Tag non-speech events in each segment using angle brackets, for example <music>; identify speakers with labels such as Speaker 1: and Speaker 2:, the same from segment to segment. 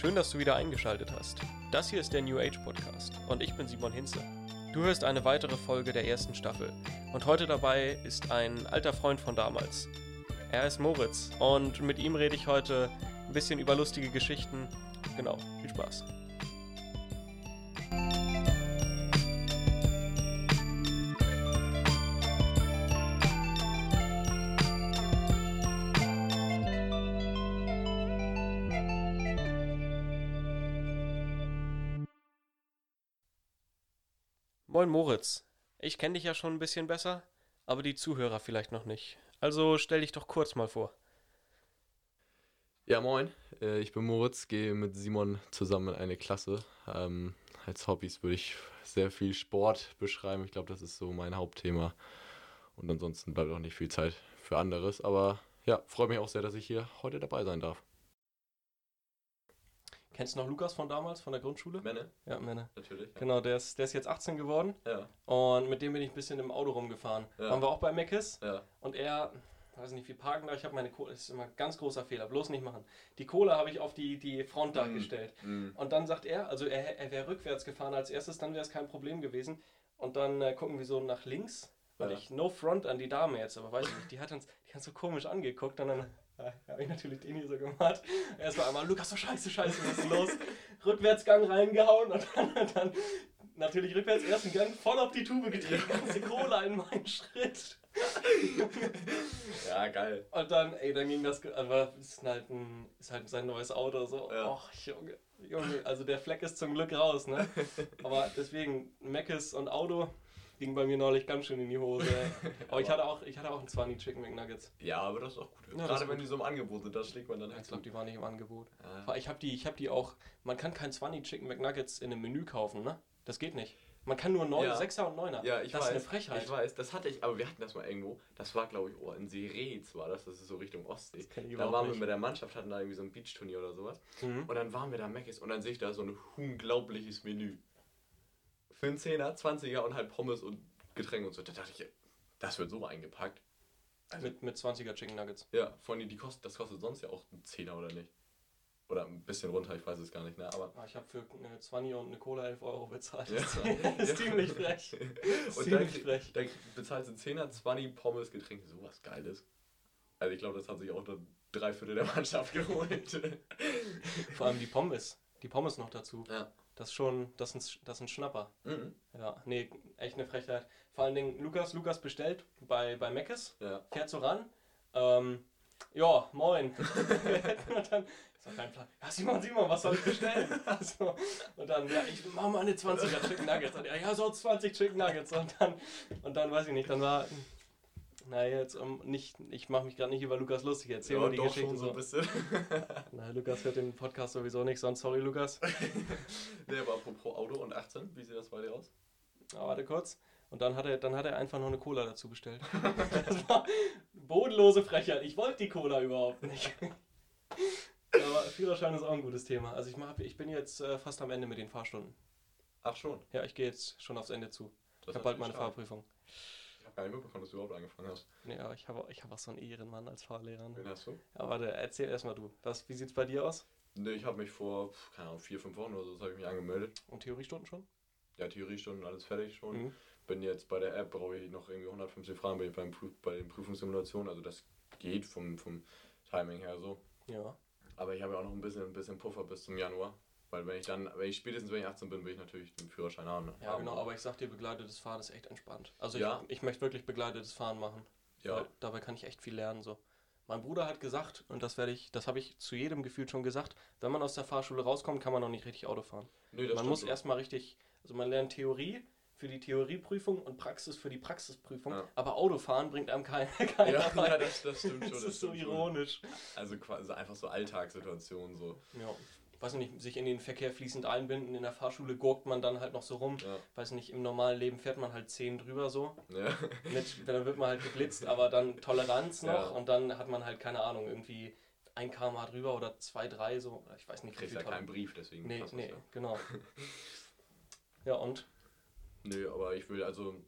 Speaker 1: Schön, dass du wieder eingeschaltet hast. Das hier ist der New Age Podcast und ich bin Simon Hinze. Du hörst eine weitere Folge der ersten Staffel und heute dabei ist ein alter Freund von damals. Er ist Moritz und mit ihm rede ich heute ein bisschen über lustige Geschichten. Genau, viel Spaß. Moin Moritz, ich kenne dich ja schon ein bisschen besser, aber die Zuhörer vielleicht noch nicht. Also stell dich doch kurz mal vor.
Speaker 2: Ja, moin, äh, ich bin Moritz, gehe mit Simon zusammen in eine Klasse. Ähm, als Hobbys würde ich sehr viel Sport beschreiben. Ich glaube, das ist so mein Hauptthema. Und ansonsten bleibt auch nicht viel Zeit für anderes. Aber ja, freue mich auch sehr, dass ich hier heute dabei sein darf.
Speaker 1: Kennst du noch Lukas von damals, von der Grundschule?
Speaker 2: Menne?
Speaker 1: Ja, Männer.
Speaker 2: Natürlich. Ja.
Speaker 1: Genau, der ist, der ist jetzt 18 geworden
Speaker 2: Ja,
Speaker 1: und mit dem bin ich ein bisschen im Auto rumgefahren.
Speaker 2: Ja.
Speaker 1: Waren wir auch bei Meckes
Speaker 2: ja.
Speaker 1: und er, weiß nicht, wie parken da, ich habe meine Cola, das ist immer ein ganz großer Fehler, bloß nicht machen. Die Cola habe ich auf die, die Front da
Speaker 2: Mm.
Speaker 1: gestellt.
Speaker 2: Mm.
Speaker 1: Und dann sagt er, also er, er wäre rückwärts gefahren als erstes, dann wäre es kein Problem gewesen. Und dann äh, gucken wir so nach links, weil
Speaker 2: Ja.
Speaker 1: ich no front an die Dame jetzt, aber weiß ich nicht, die hat uns, die hat so komisch angeguckt und dann <laughs> habe ich natürlich den hier so gemacht. Erstmal einmal, Lukas, so scheiße, scheiße, was ist los? Rückwärtsgang reingehauen und dann, dann natürlich rückwärts ersten Gang voll auf die Tube getreten, <laughs> ganze Cola in meinen Schritt.
Speaker 2: Ja, geil.
Speaker 1: Und dann, ey, dann ging das, aber es ist halt, ein, ist halt sein neues Auto, so,
Speaker 2: Ja.
Speaker 1: och, Junge, Junge, also der Fleck ist zum Glück raus, ne? <laughs> Aber deswegen, Meckes und Auto ging bei mir neulich ganz schön in die Hose. <laughs> Aber ich hatte auch, ich hatte auch einen 20 Chicken McNuggets.
Speaker 2: Ja, aber das ist auch gut.
Speaker 1: Ja,
Speaker 2: Gerade wenn
Speaker 1: gut.
Speaker 2: die so im Angebot sind, da schlägt man dann
Speaker 1: Ich
Speaker 2: halt
Speaker 1: glaube, die waren nicht im Angebot. Aber Ich habe die, ich hab die auch, man kann kein 20 Chicken McNuggets in einem Menü kaufen, ne? Das geht nicht. Man kann nur 9,
Speaker 2: Ja.
Speaker 1: 6er und 9er.
Speaker 2: Ja, ich
Speaker 1: das
Speaker 2: weiß.
Speaker 1: ist eine Frechheit.
Speaker 2: Ich weiß, das hatte ich, aber wir hatten das mal irgendwo. Das war, glaube ich, oh, in Seretz war das, das ist so Richtung Ostsee.
Speaker 1: ich
Speaker 2: Da waren wir
Speaker 1: nicht.
Speaker 2: mit der Mannschaft, hatten da irgendwie so ein Beachturnier oder sowas.
Speaker 1: Mhm.
Speaker 2: Und dann waren wir da Meckes und dann sehe ich da so ein unglaubliches Menü. Für einen 10er, 20er und halt Pommes und Getränke und so. Da dachte ich, das wird so eingepackt. Also,
Speaker 1: Mit, mit 20er Chicken Nuggets.
Speaker 2: ja, vor allem die kostet, das kostet sonst ja auch einen 10er oder nicht. Oder ein bisschen runter, ich weiß es gar nicht, ne? Aber.
Speaker 1: Ah, Ich habe für eine 20 und eine Cola 11 Euro bezahlt.
Speaker 2: Ja.
Speaker 1: Das ist ziemlich frech. <laughs>
Speaker 2: Und dann,
Speaker 1: Ziemlich frech.
Speaker 2: dann bezahlst du 10er, 20 Pommes, Getränke, sowas Geiles. Also ich glaube, das hat sich auch dann drei Viertel der Mannschaft <laughs> geholt.
Speaker 1: Vor allem die Pommes. Die Pommes noch dazu.
Speaker 2: ja.
Speaker 1: Das ist schon, das ist ein, das ist ein Schnapper.
Speaker 2: Mhm.
Speaker 1: Ja, nee, echt eine Frechheit. Vor allen Dingen, Lukas, Lukas bestellt bei, bei Meckes,
Speaker 2: Ja.
Speaker 1: fährt so ran. Ähm, ja, moin. <laughs> und dann, ich sag kein Plan. Ja, Simon, Simon, was soll ich bestellen? <laughs> so, und dann, ja, ich mach mal eine 20er Chicken Nuggets. Und er, ja, so 20 Chicken Nuggets. Und dann, und dann weiß ich nicht, dann war, na jetzt, um, nicht, ich mache mich gerade nicht über Lukas lustig, erzähl
Speaker 2: ja,
Speaker 1: mal die
Speaker 2: doch
Speaker 1: Geschichte
Speaker 2: schon so ein bisschen. <laughs>
Speaker 1: Na, Lukas hört den Podcast sowieso nicht, sonst sorry, Lukas. <laughs>
Speaker 2: nee, aber apropos Auto und 18, wie sieht das bei dir aus?
Speaker 1: Ja, warte kurz. Und dann hat er, dann hat er einfach noch eine Cola dazu bestellt. <laughs> das war bodenlose Frechheit. Ich wollte die Cola überhaupt nicht. Aber Führerschein ist auch ein gutes Thema. Also ich, mach, ich bin jetzt äh, fast am Ende mit den Fahrstunden.
Speaker 2: Ach schon.
Speaker 1: Ja, ich gehe jetzt schon aufs Ende zu.
Speaker 2: Das
Speaker 1: Ich habe bald meine
Speaker 2: stark.
Speaker 1: Fahrprüfung.
Speaker 2: Ich habe gar nicht mitbekommen, dass du überhaupt angefangen hast.
Speaker 1: Aber ich habe ich hab auch so einen Ehrenmann als Fahrlehrer.
Speaker 2: Wen
Speaker 1: Ne?
Speaker 2: hast du?
Speaker 1: Ja, warte, erzähl erstmal du. Was, wie sieht's bei dir aus?
Speaker 2: Nee, ich habe mich vor, keine Ahnung, vier, fünf Wochen oder so habe ich mich angemeldet.
Speaker 1: Und Theoriestunden schon?
Speaker 2: Ja, Theoriestunden, alles fertig schon.
Speaker 1: Mhm.
Speaker 2: Bin jetzt bei der App, brauche ich noch irgendwie 150 Fragen ich beim bei den Prüfungssimulationen. Also das geht vom, vom Timing her so.
Speaker 1: Ja.
Speaker 2: Aber ich habe ja auch noch ein bisschen, ein bisschen Puffer bis zum Januar. Weil wenn ich dann, wenn ich spätestens wenn ich 18 bin, will ich natürlich den Führerschein haben.
Speaker 1: Ja,
Speaker 2: haben.
Speaker 1: genau, aber ich sag dir, begleitetes Fahren ist echt entspannt. Also ich,
Speaker 2: Ja.
Speaker 1: ich möchte wirklich begleitetes Fahren machen.
Speaker 2: Ja.
Speaker 1: Weil dabei kann ich echt viel lernen. So. Mein Bruder hat gesagt, und das werde ich, das habe ich zu jedem Gefühl schon gesagt, wenn man aus der Fahrschule rauskommt, kann man noch nicht richtig Auto fahren.
Speaker 2: Nee, das
Speaker 1: man muss
Speaker 2: so.
Speaker 1: erstmal richtig, also man lernt Theorie für die Theorieprüfung und Praxis für die Praxisprüfung,
Speaker 2: Ja.
Speaker 1: aber Autofahren bringt einem kein, <laughs> keiner
Speaker 2: Ja, <laughs> ja, das, das stimmt schon.
Speaker 1: das
Speaker 2: das
Speaker 1: ist so
Speaker 2: stimmt schon.
Speaker 1: ironisch.
Speaker 2: Also quasi einfach so Alltagssituationen so.
Speaker 1: Ja. Weiß nicht, sich in den Verkehr fließend einbinden. In der Fahrschule gurkt man dann halt noch so rum.
Speaker 2: Ja.
Speaker 1: Weiß nicht, im normalen Leben fährt man halt 10 drüber so.
Speaker 2: Ja. <laughs>
Speaker 1: Mit, dann wird man halt geblitzt, aber dann Toleranz noch
Speaker 2: Ja.
Speaker 1: und dann hat man halt, keine Ahnung, irgendwie ein km drüber oder zwei, drei so. Ich weiß nicht, wie
Speaker 2: Kriegst ja keinen Brief, deswegen
Speaker 1: Nee, nee,
Speaker 2: ja.
Speaker 1: genau. <laughs> Ja, und?
Speaker 2: Nö, aber ich will also,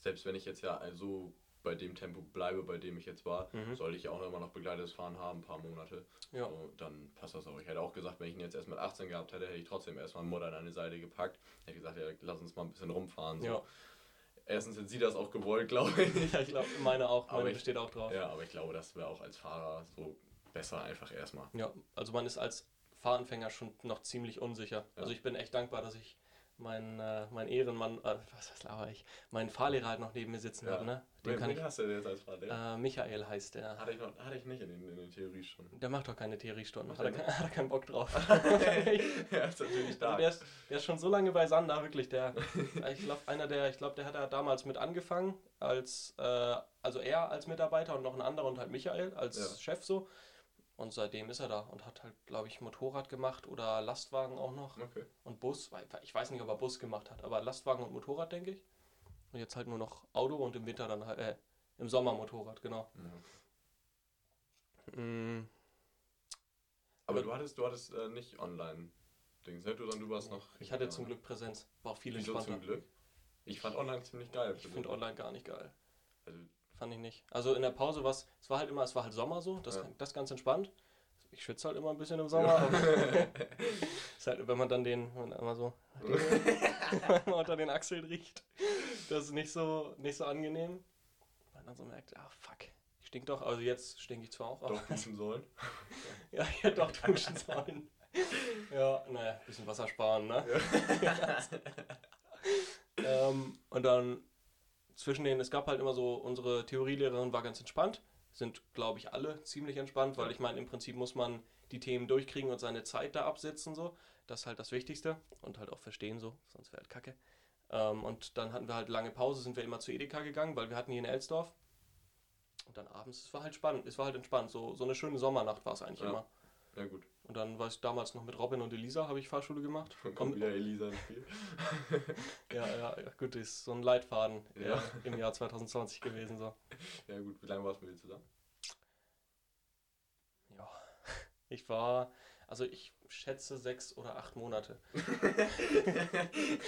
Speaker 2: selbst wenn ich jetzt ja so bei dem Tempo bleibe, bei dem ich jetzt war,
Speaker 1: Mhm.
Speaker 2: sollte ich auch immer noch begleitetes Fahren haben, ein paar Monate.
Speaker 1: Ja.
Speaker 2: So, dann passt das auch. Ich hätte auch gesagt, wenn ich ihn jetzt erst mit 18 gehabt hätte, hätte ich trotzdem erstmal Mutter an eine Seite gepackt. Hätte gesagt, ja, lass uns mal ein bisschen rumfahren. So.
Speaker 1: Ja.
Speaker 2: Erstens sind sie das auch gewollt, glaube <laughs> ich.
Speaker 1: Ja, ich glaube, meine auch.
Speaker 2: Aber
Speaker 1: Meine
Speaker 2: ich-
Speaker 1: besteht auch drauf.
Speaker 2: Ja, aber ich glaube, das wäre auch als Fahrer so besser einfach erstmal.
Speaker 1: Ja, also man ist als Fahranfänger schon noch ziemlich unsicher.
Speaker 2: Ja.
Speaker 1: Also ich bin echt dankbar, dass ich meinen äh, mein Ehrenmann, äh, was, was laber ich, meinen Fahrlehrer halt noch neben mir sitzen
Speaker 2: Ja.
Speaker 1: habe, ne? Den
Speaker 2: Wen,
Speaker 1: kann ich,
Speaker 2: hast du denn jetzt als Fahrlehrer?
Speaker 1: äh, Michael heißt der.
Speaker 2: Hatte ich, noch, hatte ich nicht in den, in den Theoriestunden.
Speaker 1: Der macht doch keine Theoriestunden,
Speaker 2: Macht
Speaker 1: hat er,
Speaker 2: er
Speaker 1: kein- <laughs> hat er keinen Bock drauf. <laughs> <laughs>
Speaker 2: ja, ist natürlich
Speaker 1: Also
Speaker 2: stark.
Speaker 1: der, ist, der ist schon so lange bei Sander, wirklich. Der, ich glaube, einer der, ich glaube, der hat ja damals mit angefangen, als, äh, also er als Mitarbeiter und noch ein anderer und halt Michael als
Speaker 2: Ja.
Speaker 1: Chef so. Und seitdem ist er da und hat halt, glaube ich, Motorrad gemacht oder Lastwagen auch noch
Speaker 2: Okay.
Speaker 1: und Bus. Ich weiß nicht, ob er Bus gemacht hat, aber Lastwagen und Motorrad, denke ich. Und jetzt halt nur noch Auto und im Winter dann halt, äh, im Sommer Motorrad, genau.
Speaker 2: Ja.
Speaker 1: Mm,
Speaker 2: Aber
Speaker 1: Aber-
Speaker 2: du hattest, du hattest äh, nicht online-Dings, ne? Du, sondern du warst noch.
Speaker 1: ich hatte zum Glück Präsenz, war auch viel
Speaker 2: Wieso
Speaker 1: entspannter.
Speaker 2: zum Glück? Ich fand online ziemlich geil.
Speaker 1: Ich finde online gar nicht geil.
Speaker 2: Also,
Speaker 1: Fand ich nicht. Also in der Pause war es, war halt immer, es war halt Sommer so, das,
Speaker 2: Ja.
Speaker 1: das ganz entspannt. Ich schwitze halt immer ein bisschen im Sommer, <laughs> ist halt, wenn man dann den, wenn man immer so man <laughs> <laughs> unter den Achseln riecht, das ist nicht so, nicht so angenehm. Man dann so merkt, ah fuck, ich stink doch, also jetzt stinke ich zwar auch, aber
Speaker 2: doch duschen sollen.
Speaker 1: ja, ich hätte doch duschen sollen. Ja, naja, bisschen Wasser sparen, ne? ähm, und dann zwischen denen, es gab halt immer so, unsere Theorielehrerin war ganz entspannt, sind glaube ich alle ziemlich entspannt, weil ich meine, im Prinzip muss man die Themen durchkriegen und seine Zeit da absitzen, so. Das ist halt das Wichtigste und halt auch verstehen, so, sonst wäre halt kacke. Ähm, und dann hatten wir halt lange Pause, sind wir immer zu Edeka gegangen, weil wir hatten hier in Elsdorf. Und dann abends, es war halt spannend, es war halt entspannt, so, so eine schöne Sommernacht war es eigentlich
Speaker 2: Ja.
Speaker 1: immer.
Speaker 2: Ja, gut.
Speaker 1: Und dann war ich damals noch mit Robin und Elisa, habe ich Fahrschule gemacht.
Speaker 2: Dann kommt wieder Elisa ins Spiel. <laughs>
Speaker 1: Ja, ja, gut, das ist so ein Leitfaden
Speaker 2: Ja.
Speaker 1: im Jahr 2020 gewesen. So.
Speaker 2: Ja, gut. Wie lange warst du mit dir zusammen?
Speaker 1: Ja, <laughs> ich war, also ich schätze sechs oder acht Monate. <laughs>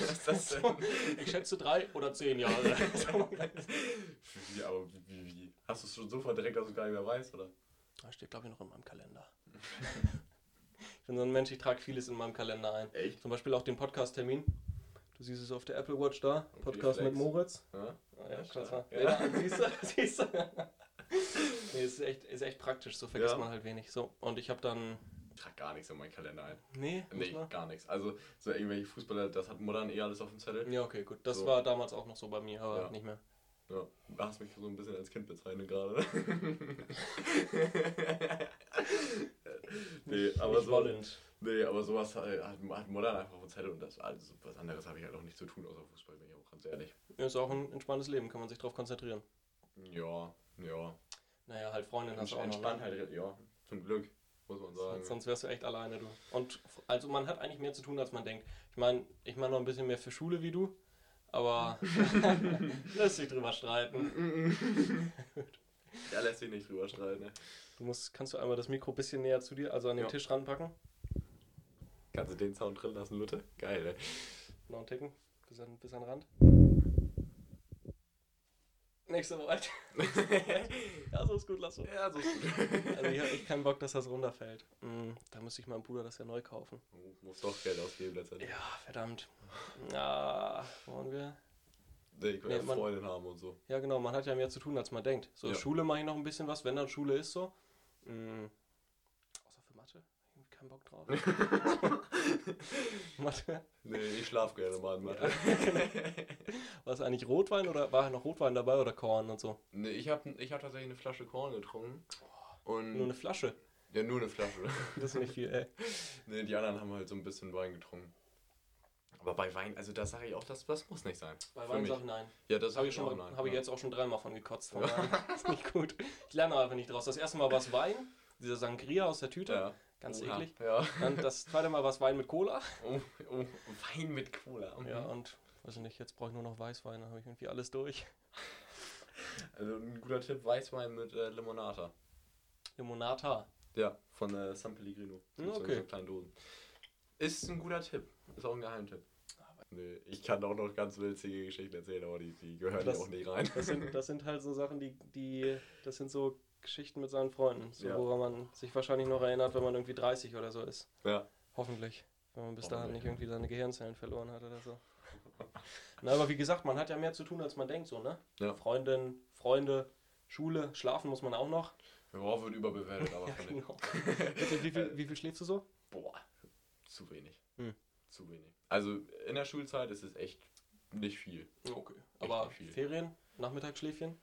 Speaker 2: Was das denn?
Speaker 1: Ich schätze drei oder zehn Jahre.
Speaker 2: Wie, aber wie, wie, wie? Hast du es schon so verdreckt, dass du gar nicht mehr weißt, oder?
Speaker 1: Das steht, glaube ich, noch in meinem Kalender. Ich bin so ein Mensch, ich trage vieles in meinem Kalender ein.
Speaker 2: Echt?
Speaker 1: Zum Beispiel auch den Podcast-Termin. Du siehst es auf der Apple Watch da.
Speaker 2: Okay,
Speaker 1: Podcast mit. Moritz.
Speaker 2: Ja?
Speaker 1: Ah, ja,
Speaker 2: Ja.
Speaker 1: Ja, siehst du, <laughs> siehst du. Nee, ist echt, ist echt praktisch, so vergisst
Speaker 2: Ja.
Speaker 1: man halt wenig. So, und ich habe dann.
Speaker 2: Ich trage gar nichts in meinen Kalender ein.
Speaker 1: Nee,
Speaker 2: Nee, gar nichts. Also, so irgendwelche Fußballer, das hat Muttern eh alles auf dem Zettel.
Speaker 1: Ja, okay, gut. Das
Speaker 2: So.
Speaker 1: war damals auch noch so bei mir, aber
Speaker 2: Ja.
Speaker 1: nicht mehr.
Speaker 2: Ja, du hast mich so ein bisschen als Kind bezeichnet gerade. <laughs> <laughs> nee, aber
Speaker 1: nicht
Speaker 2: so,
Speaker 1: wollend.
Speaker 2: nee, aber sowas hat, hat Modern einfach dem Zettel und das also was anderes habe ich halt auch nicht zu tun außer Fußball, bin ich auch ganz ehrlich.
Speaker 1: Ist auch ein entspanntes Leben, kann man sich drauf konzentrieren.
Speaker 2: Ja, ja.
Speaker 1: Naja, halt Freundin hast du auch noch.
Speaker 2: Entspannt
Speaker 1: Ne?
Speaker 2: halt, ja, zum Glück, muss man sagen.
Speaker 1: Sonst wärst du echt alleine, du. Und also man hat eigentlich mehr zu tun, als man denkt. Ich meine, ich mache noch ein bisschen mehr für Schule wie du, aber <laughs> <laughs> lässt sich drüber streiten. <laughs>
Speaker 2: Da lässt sich nicht drüber streiten, ne?
Speaker 1: Du musst, kannst du einmal das Mikro ein bisschen näher zu dir, also an den
Speaker 2: Ja.
Speaker 1: Tisch ranpacken?
Speaker 2: Kannst du den Sound drin lassen, Luthe? Geil, ey.
Speaker 1: Noch einen Ticken, bis an, bis an den Rand. Nicht so weit. ja, so ist gut, lass so.
Speaker 2: Ja, so ist gut.
Speaker 1: Also ich habe echt keinen Bock, dass das runterfällt. Mm, da müsste ich meinem Bruder das ja neu kaufen.
Speaker 2: Du musst doch Geld ausgeben letztendlich.
Speaker 1: Ja, verdammt. Ja, wollen wir?
Speaker 2: Nee, ich will
Speaker 1: Nee,
Speaker 2: ja Freundin haben und so.
Speaker 1: Ja, genau, man hat ja mehr zu tun, als man denkt. So,
Speaker 2: Ja.
Speaker 1: Schule mache ich noch ein bisschen was, wenn dann Schule ist so. Mm, außer für Mathe. Irgendwie keinen Bock drauf. <laughs> Mathe.
Speaker 2: Nee, ich schlaf gerne mal in Mathe. <laughs>
Speaker 1: War es eigentlich Rotwein oder war noch Rotwein dabei oder Korn und so?
Speaker 2: Nee, ich habe ich hab tatsächlich eine Flasche Korn getrunken. Und
Speaker 1: Nur eine Flasche.
Speaker 2: ja, nur eine Flasche.
Speaker 1: Das ist nicht viel, ey. <laughs>
Speaker 2: nee, die anderen haben halt so ein bisschen Wein getrunken. Aber bei Wein, also da sage ich auch, das, das muss nicht sein.
Speaker 1: Bei Wein
Speaker 2: mich.
Speaker 1: sag ich nein.
Speaker 2: Ja, das
Speaker 1: habe ich, schon mal-
Speaker 2: nein.
Speaker 1: hab ich jetzt auch schon dreimal von gekotzt. <laughs> Von
Speaker 2: Ja.
Speaker 1: ist nicht gut. Ich lerne aber nicht draus. Das erste Mal war es Wein, dieser Sangria aus der Tüte.
Speaker 2: Ja.
Speaker 1: Ganz
Speaker 2: Oha,
Speaker 1: eklig.
Speaker 2: Ja.
Speaker 1: Dann das zweite Mal war es Wein mit Cola.
Speaker 2: Oh, oh, Wein mit Cola. Mhm.
Speaker 1: Ja, und weiß ich nicht, jetzt brauche ich nur noch Weißwein, dann habe ich irgendwie alles durch.
Speaker 2: Also ein guter Tipp, Weißwein mit äh, Limonata.
Speaker 1: Limonata.
Speaker 2: Ja, von äh, San Pellegrino.
Speaker 1: Hm, okay.
Speaker 2: so kleinen Dosen. Ist ein guter Tipp. Ist auch ein Geheimtipp. nee. Ich kann auch noch ganz witzige Geschichten erzählen, aber die, die gehören
Speaker 1: Das-
Speaker 2: ja auch nicht rein.
Speaker 1: Das sind, das sind halt so Sachen, die, die, das sind so Geschichten mit seinen Freunden, so,
Speaker 2: Ja.
Speaker 1: woran man sich wahrscheinlich noch erinnert, wenn man irgendwie 30 oder so ist.
Speaker 2: Ja.
Speaker 1: Hoffentlich. Wenn man bis dahin nicht irgendwie seine Gehirnzellen verloren hat oder so. Na, aber wie gesagt, man hat ja mehr zu tun, als man denkt, so, ne?
Speaker 2: Ja.
Speaker 1: Freundin, Freunde, Schule, schlafen muss man auch noch.
Speaker 2: Worauf wird überbewertet, aber
Speaker 1: Ja, genau. Bitte, wie, viel, wie viel schläfst du so?
Speaker 2: Boah, zu wenig.
Speaker 1: Hm.
Speaker 2: Zu wenig. Also in der Schulzeit ist es echt nicht viel.
Speaker 1: Okay. Aber
Speaker 2: nicht viel.
Speaker 1: Ferien, Nachmittagsschläfchen?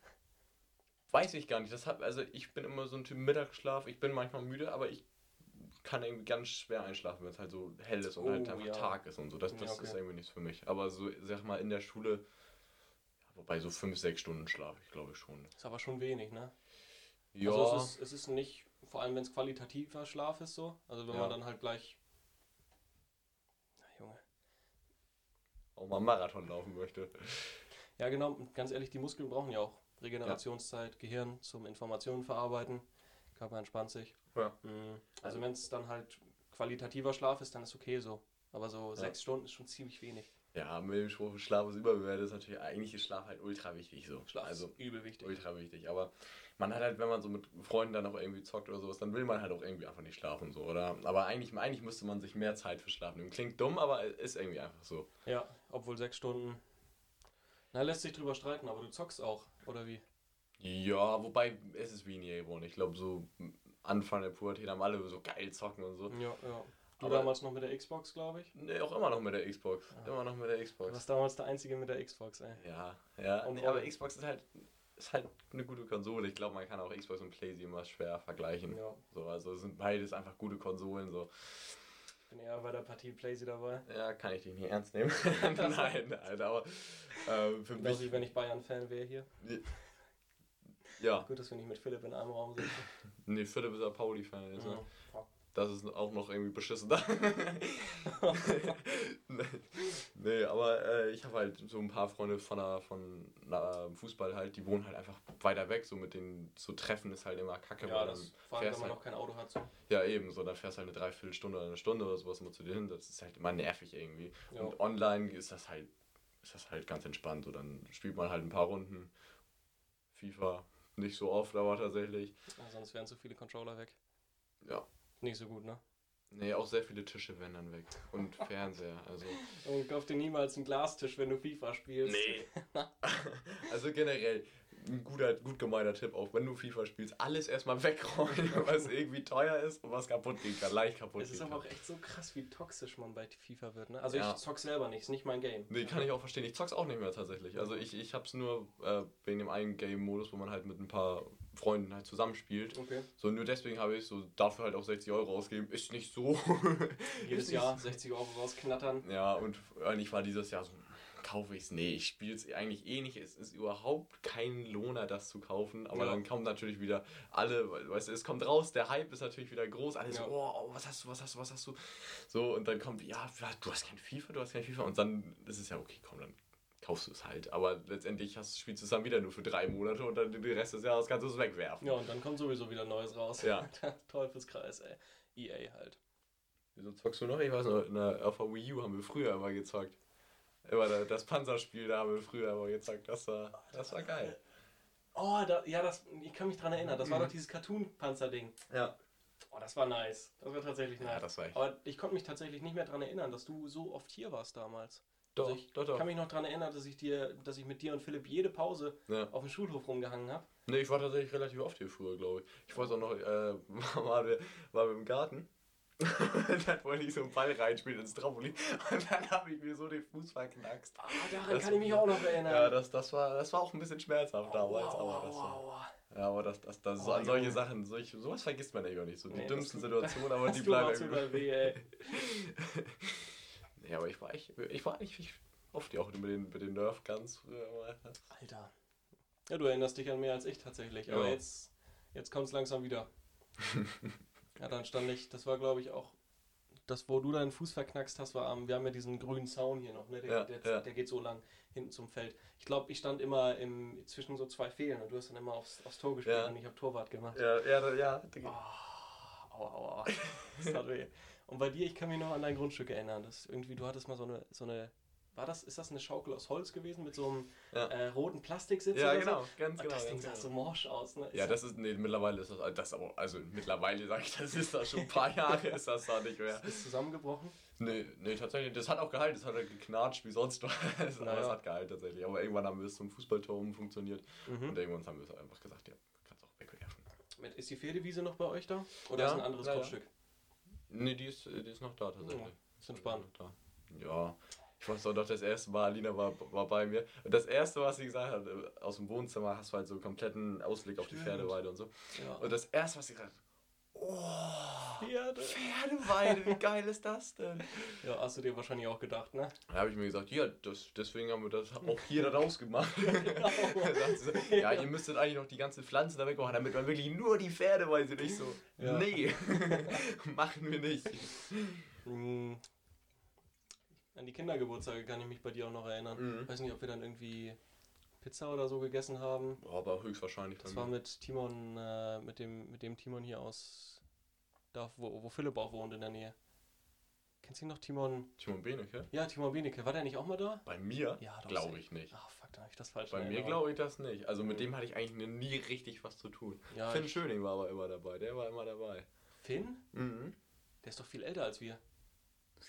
Speaker 2: Weiß ich gar nicht. Das hat, also ich bin immer so ein Typ Mittagsschlaf. Ich bin manchmal müde, aber ich kann irgendwie ganz schwer einschlafen, wenn es halt so hell ist und
Speaker 1: Oh,
Speaker 2: halt einfach
Speaker 1: ja.
Speaker 2: Tag ist und so. Das,
Speaker 1: Ja,
Speaker 2: das
Speaker 1: okay.
Speaker 2: ist irgendwie nichts für mich. Aber so, sag mal, in der Schule, ja, wobei so fünf, sechs Stunden Schlaf, ich glaube schon.
Speaker 1: Ist aber schon wenig, ne?
Speaker 2: Ja,
Speaker 1: Also es ist, es ist nicht, vor allem wenn es qualitativer Schlaf ist so. Also wenn
Speaker 2: Ja.
Speaker 1: man dann halt gleich. Na Junge.
Speaker 2: Auch mal Marathon laufen möchte.
Speaker 1: Ja genau, ganz ehrlich, die Muskeln brauchen ja auch Regenerationszeit, Gehirn zum Informationen verarbeiten. Körper entspannt sich.
Speaker 2: Ja.
Speaker 1: Mhm. Also wenn es dann halt qualitativer Schlaf ist, dann ist okay so. Aber so sechs Stunden ist schon ziemlich wenig.
Speaker 2: Ja, mit dem Spruch, Schlaf ist überbewertet, ist natürlich, eigentlich ist Schlaf halt ultra wichtig so.
Speaker 1: Schlaf
Speaker 2: also
Speaker 1: ist übel wichtig.
Speaker 2: ultra wichtig. Aber man hat halt, wenn man so mit Freunden dann auch irgendwie zockt oder sowas, dann will man halt auch irgendwie einfach nicht schlafen so, oder? Aber eigentlich, eigentlich müsste man sich mehr Zeit für Schlafen nehmen. Klingt dumm, aber ist irgendwie einfach so.
Speaker 1: Ja, obwohl sechs Stunden. Na, lässt sich drüber streiten, aber du zockst auch, oder wie?
Speaker 2: Ja, wobei es ist weniger geworden. Ich glaube, so Anfang der Pubertät haben alle so geil zocken und so.
Speaker 1: Ja, ja. Du
Speaker 2: Aber-
Speaker 1: damals noch mit der Xbox, glaube ich.
Speaker 2: Nee, auch immer noch mit der Xbox.
Speaker 1: Ah.
Speaker 2: Immer noch mit der
Speaker 1: Du
Speaker 2: Xbox.
Speaker 1: warst damals der Einzige mit der Xbox, ey.
Speaker 2: Ja, ja. Nee, aber? Xbox ist halt, ist halt eine gute Konsole. Ich glaube, man kann auch Xbox und PlayStation immer schwer vergleichen.
Speaker 1: Ja,
Speaker 2: So, also sind beides einfach gute Konsolen. So.
Speaker 1: bin eher bei der Partie Playsy dabei.
Speaker 2: Ja, kann ich dich nicht ernst nehmen. <laughs> <laughs> Nein, Alter, aber äh, für
Speaker 1: Genauso
Speaker 2: mich.
Speaker 1: wenn ich Bayern-Fan wäre hier.
Speaker 2: Ja,
Speaker 1: Gut, dass wir nicht mit Philipp in einem Raum sitzen.
Speaker 2: nee, Philipp ist ein Pauli-Fan. jetzt, ne? Das ist auch noch irgendwie beschissen da. <laughs> nee, aber äh, ich habe halt so ein paar Freunde von, der, von na, Fußball halt, die wohnen halt einfach weiter weg. So mit den zu treffen ist halt immer kacke.
Speaker 1: Ja,
Speaker 2: weil
Speaker 1: das,
Speaker 2: dann
Speaker 1: vor allem, wenn man
Speaker 2: halt,
Speaker 1: auch kein Auto hat. So.
Speaker 2: Ja, eben, so dann fährst du halt eine Dreiviertelstunde oder eine Stunde oder sowas immer zu dir hin. Das ist halt immer nervig irgendwie.
Speaker 1: Ja.
Speaker 2: Und online ist das halt, ist das halt ganz entspannt. So dann spielt man halt ein paar Runden FIFA. Nicht so oft, aber tatsächlich.
Speaker 1: Ja, sonst wären zu viele Controller weg.
Speaker 2: Ja.
Speaker 1: Nicht so gut, ne?
Speaker 2: Nee, auch sehr viele Tische werden dann weg. Und <laughs> Fernseher. Also.
Speaker 1: Und kauf dir niemals einen Glastisch, wenn du FIFA spielst.
Speaker 2: Nee. <laughs> also generell ein guter, gut gemeinter Tipp auch, wenn du FIFA spielst, alles erstmal wegräumen, <laughs> was irgendwie teuer ist und was kaputt gehen kann, leicht kaputt
Speaker 1: Es ist
Speaker 2: gehen
Speaker 1: aber
Speaker 2: kann.
Speaker 1: auch echt so krass, wie toxisch man bei FIFA wird, ne? Also
Speaker 2: Ja.
Speaker 1: ich zock selber nicht, ist nicht mein Game.
Speaker 2: Nee, kann ich auch verstehen. Ich zock's auch nicht mehr tatsächlich. Also ich, ich hab's nur äh, wegen dem einen Game-Modus, wo man halt mit ein paar Freunden halt zusammenspielt.
Speaker 1: Okay.
Speaker 2: So, nur deswegen habe ich so dafür halt auch 60 Euro ausgeben. Ist nicht so. <laughs>
Speaker 1: Jedes
Speaker 2: Ist
Speaker 1: Jahr 60 Euro rausknattern.
Speaker 2: Ja, und eigentlich war dieses Jahr so, kaufe ich's? Nee, ich spiele es eigentlich eh nicht. Es ist überhaupt kein Lohner, das zu kaufen. Aber
Speaker 1: Ja.
Speaker 2: dann kommt natürlich wieder alle, weißt du, es kommt raus, der Hype ist natürlich wieder groß. Alle
Speaker 1: Ja.
Speaker 2: so, oh, was hast du, was hast du, was hast du? So, und dann kommt, ja, du hast kein FIFA, du hast kein FIFA. Und dann ist es ja okay, komm, dann kaufst du es halt. Aber letztendlich hast, spielst du es dann wieder nur für drei Monate und dann den Rest des Jahres kannst du es wegwerfen.
Speaker 1: Ja, und dann kommt sowieso wieder Neues raus.
Speaker 2: Ja. <laughs>
Speaker 1: Teufelskreis, ey. EA halt.
Speaker 2: Wieso zockst du noch? Ich weiß noch, in der, auf der Wii U haben wir früher immer gezockt. Immer da- das Panzerspiel, da haben wir früher immer gezockt. Das war, das war geil.
Speaker 1: Oh, da, ja, das, ich kann mich dran erinnern. Das war
Speaker 2: Mhm.
Speaker 1: doch dieses Cartoon-Panzer-Ding.
Speaker 2: Ja.
Speaker 1: Oh, das war nice. Das war tatsächlich nice.
Speaker 2: Ja, das war echt.
Speaker 1: Aber ich konnte mich tatsächlich nicht mehr dran erinnern, dass du so oft hier warst damals.
Speaker 2: Doch,
Speaker 1: also ich
Speaker 2: doch, doch.
Speaker 1: kann mich noch dran erinnern, dass ich dir, dass ich mit dir und Philipp jede Pause
Speaker 2: Ja.
Speaker 1: auf dem Schulhof rumgehangen habe.
Speaker 2: Nee, ich war tatsächlich relativ oft hier früher, glaube ich. Ich weiß auch noch, äh, <laughs> war, war wir im Garten. Und dann wollte ich so einen Ball reinspielen ins Trampolin. Und dann habe ich mir so den Fuß verknackst.
Speaker 1: Ah, daran
Speaker 2: Das-
Speaker 1: kann ich mich auch noch erinnern.
Speaker 2: Ja, das, das, war, das war auch ein bisschen schmerzhaft damals.
Speaker 1: Aua,
Speaker 2: aber das war,
Speaker 1: aua.
Speaker 2: ja, aber das, das, das so
Speaker 1: Oh,
Speaker 2: an solche. Sachen, solch, sowas vergisst man ja gar nicht. So die
Speaker 1: Nee, das
Speaker 2: dümmsten Situationen, aber <laughs> die bleiben irgendwie.
Speaker 1: weh, ey. <laughs>
Speaker 2: Nee, aber ich war, ich, ich war eigentlich oft ja auch mit den, mit den Nerf Guns früher mal.
Speaker 1: Alter. Ja, du erinnerst dich an mehr als ich tatsächlich. Aber
Speaker 2: Ja.
Speaker 1: jetzt, jetzt kommt es langsam wieder. <laughs> ja, dann stand ich, das war glaube ich auch, das, wo du deinen Fuß verknackst hast, war am, wir haben ja diesen grünen Zaun hier noch, ne? Der,
Speaker 2: Ja,
Speaker 1: der,
Speaker 2: ja.
Speaker 1: der geht so lang hinten zum Feld. Ich glaube, ich stand immer im, zwischen so zwei Fehlen und du hast dann immer aufs, aufs Tor gespielt
Speaker 2: Ja.
Speaker 1: und ich habe Torwart gemacht.
Speaker 2: Ja, ja, ja.
Speaker 1: Aua, aua, aua. Das tat weh. Und bei dir, ich kann mich noch an dein Grundstück erinnern. Das irgendwie, du hattest mal so eine, so eine war das, ist das eine Schaukel aus Holz gewesen mit so einem
Speaker 2: Ja.
Speaker 1: äh, roten Plastiksitz
Speaker 2: Ja, genau,
Speaker 1: so?
Speaker 2: ganz
Speaker 1: Und
Speaker 2: genau.
Speaker 1: das Ding sah
Speaker 2: genau.
Speaker 1: so morsch aus, ne?
Speaker 2: Ja,
Speaker 1: Ist
Speaker 2: das ist, nee, mittlerweile ist das, das aber, also mittlerweile sage ich, das ist das schon ein paar Jahre, ist das da nicht mehr. <laughs>
Speaker 1: ist zusammengebrochen.
Speaker 2: Nee, nee, tatsächlich, das hat auch gehalten, das hat halt geknatscht wie sonst was, <laughs> aber es
Speaker 1: Naja.
Speaker 2: hat gehalten tatsächlich. Aber irgendwann haben wir es zum Fußballtor umfunktioniert
Speaker 1: Mhm.
Speaker 2: und irgendwann haben wir es einfach gesagt, ja, kannst auch wegwerfen.
Speaker 1: Ist die Pferdewiese noch bei euch da? Oder
Speaker 2: Ja,
Speaker 1: ist ein anderes
Speaker 2: ja, ja.
Speaker 1: Grundstück?
Speaker 2: Nee, die ist, die ist noch da tatsächlich.
Speaker 1: Ja, ist entspannt.
Speaker 2: Die ist Da. Ja, ich weiß auch noch, das erste Mal, Alina war, war bei mir. Und das erste, was sie gesagt hat, äh, aus dem Wohnzimmer hast du halt so kompletten Ausblick auf die. Pferdeweide und so.
Speaker 1: Ja.
Speaker 2: Und das erste, was sie gesagt hat, oh,
Speaker 1: Pferde.
Speaker 2: Pferdeweide, wie geil ist das denn?
Speaker 1: Ja, hast du dir wahrscheinlich auch gedacht, ne?
Speaker 2: Da habe ich mir gesagt, ja, das, deswegen haben wir das <laughs> auch hier da rausgemacht.
Speaker 1: Genau. <laughs>
Speaker 2: So, ja, ihr müsstet eigentlich noch die ganzen Pflanzen da wegmachen, damit man wirklich nur die Pferdeweide nicht so.
Speaker 1: Ja.
Speaker 2: Nee, <laughs> machen wir nicht.
Speaker 1: An die Kindergeburtstage kann ich mich bei dir auch noch erinnern.
Speaker 2: Mhm.
Speaker 1: Weiß nicht, ob wir dann irgendwie Pizza oder so gegessen haben.
Speaker 2: Aber höchstwahrscheinlich.
Speaker 1: Das war mit Timon, äh, mit dem, mit dem Timon hier aus, da wo, wo Philipp auch wohnt in der Nähe. Kennst du ihn noch, Timon?
Speaker 2: Timon Benecke?
Speaker 1: Ja, Timon Benecke. War der nicht auch mal da?
Speaker 2: Bei mir?
Speaker 1: Ja,
Speaker 2: Glaube ich nicht.
Speaker 1: Ach, fuck, da habe ich das falsch
Speaker 2: Bei mir glaube ich das nicht. Also mit dem hatte ich eigentlich nie richtig was zu tun.
Speaker 1: Ja,
Speaker 2: Finn Schöning war aber immer dabei. Der war immer dabei.
Speaker 1: Finn?
Speaker 2: Mhm.
Speaker 1: Der ist doch viel älter als wir.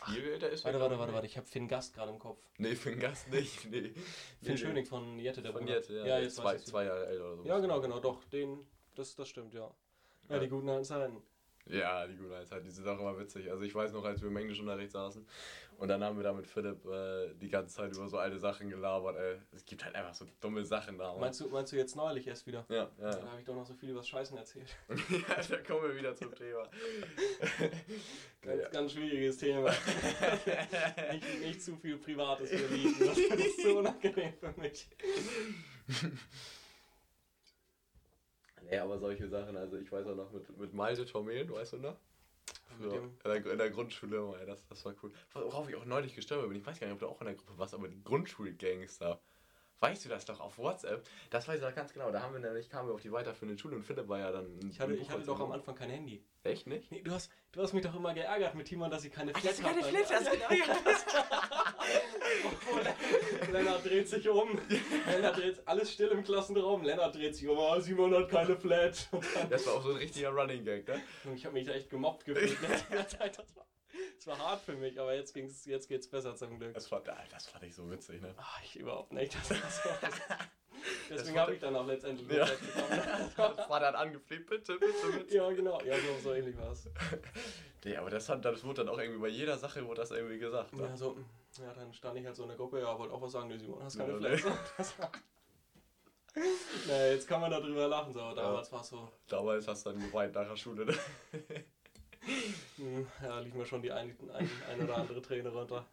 Speaker 2: Viel älter ist
Speaker 1: Warte, warte, warte, warte. Ich habe Finn Gast gerade im Kopf.
Speaker 2: Nee, Finn Gast nicht. <laughs> Nee.
Speaker 1: Finn
Speaker 2: Nee,
Speaker 1: Schöning von Jette, der
Speaker 2: Von jetzt, ja.
Speaker 1: ja jetzt
Speaker 2: zwei, zwei Jahre älter oder so.
Speaker 1: Ja, genau, genau, doch. Den, das, das stimmt, ja. Ja,
Speaker 2: Ja.
Speaker 1: die guten alten Zeiten.
Speaker 2: Ja, die gute Zeit, die sind auch immer witzig. Also ich weiß noch, als wir im Englischunterricht saßen und dann haben wir da mit Philipp äh, die ganze Zeit über so alte Sachen gelabert. Ey. Es gibt halt einfach so dumme Sachen da.
Speaker 1: Meinst du, meinst du jetzt neulich erst wieder?
Speaker 2: Ja, ja.
Speaker 1: Da habe ich doch noch so viel über das Scheißen erzählt. <laughs>
Speaker 2: ja, da kommen wir wieder zum Thema. <laughs>
Speaker 1: Ganz,
Speaker 2: Ja.
Speaker 1: ganz schwieriges Thema. <laughs> nicht, nicht zu viel Privates hier liegen. Das ist so unangenehm für mich.
Speaker 2: Nee, aber solche Sachen, also ich weiß auch noch mit, mit Malte Tormel, weißt du noch?
Speaker 1: Mit
Speaker 2: Früher, in, der, in der Grundschule, das, das war cool. Worauf ich auch neulich gestorben bin, ich weiß gar nicht, ob du auch in der Gruppe warst, aber die Grundschulgangster. Weißt du das doch auf WhatsApp? Das weiß ich noch ganz genau. Da haben wir nämlich, kamen wir auf die weiterführende Schule und Philipp war ja dann.
Speaker 1: Ich hatte, ich hatte doch am Anfang kein Handy.
Speaker 2: Echt nicht?
Speaker 1: Nee, du, hast, du hast mich doch immer geärgert mit Timon, dass ich keine
Speaker 2: Ach,
Speaker 1: Flat
Speaker 2: ist keine. Flat, das ist
Speaker 1: Oh, Lennart dreht sich um. Lennart dreht alles still im Klassenraum. Lennart dreht sich um. Oh, Simon hat keine Flat.
Speaker 2: Das war auch so ein richtiger Running Gag, ne?
Speaker 1: ich habe mich da echt gemobbt gefühlt. <laughs> <laughs> Das war, hart für mich, aber jetzt, ging's, jetzt geht's besser zum Glück.
Speaker 2: Das fand, das fand ich so witzig, ne?
Speaker 1: Ach, ich überhaupt nicht. Das war so, <laughs> deswegen habe ich dann auch letztendlich
Speaker 2: Ja. <laughs> Das war dann angefleht, bitte, bitte, bitte.
Speaker 1: Ja, genau. Ja, so, so ähnlich war es.
Speaker 2: Nee, aber das, hat, das wurde dann auch irgendwie bei jeder Sache, wurde das irgendwie gesagt. Ne?
Speaker 1: Ja, so, ja, dann stand ich halt so in der Gruppe, ja, wollte auch was sagen, nee, Simon, hast keine
Speaker 2: Ja,
Speaker 1: Flat. <laughs> Das war- naja, jetzt kann man darüber lachen, so, aber damals war es so,
Speaker 2: Damals hast du dann geweint nach der Schule, ne?
Speaker 1: Hm, ja, lief mir schon die ein, ein, ein oder andere Träne runter.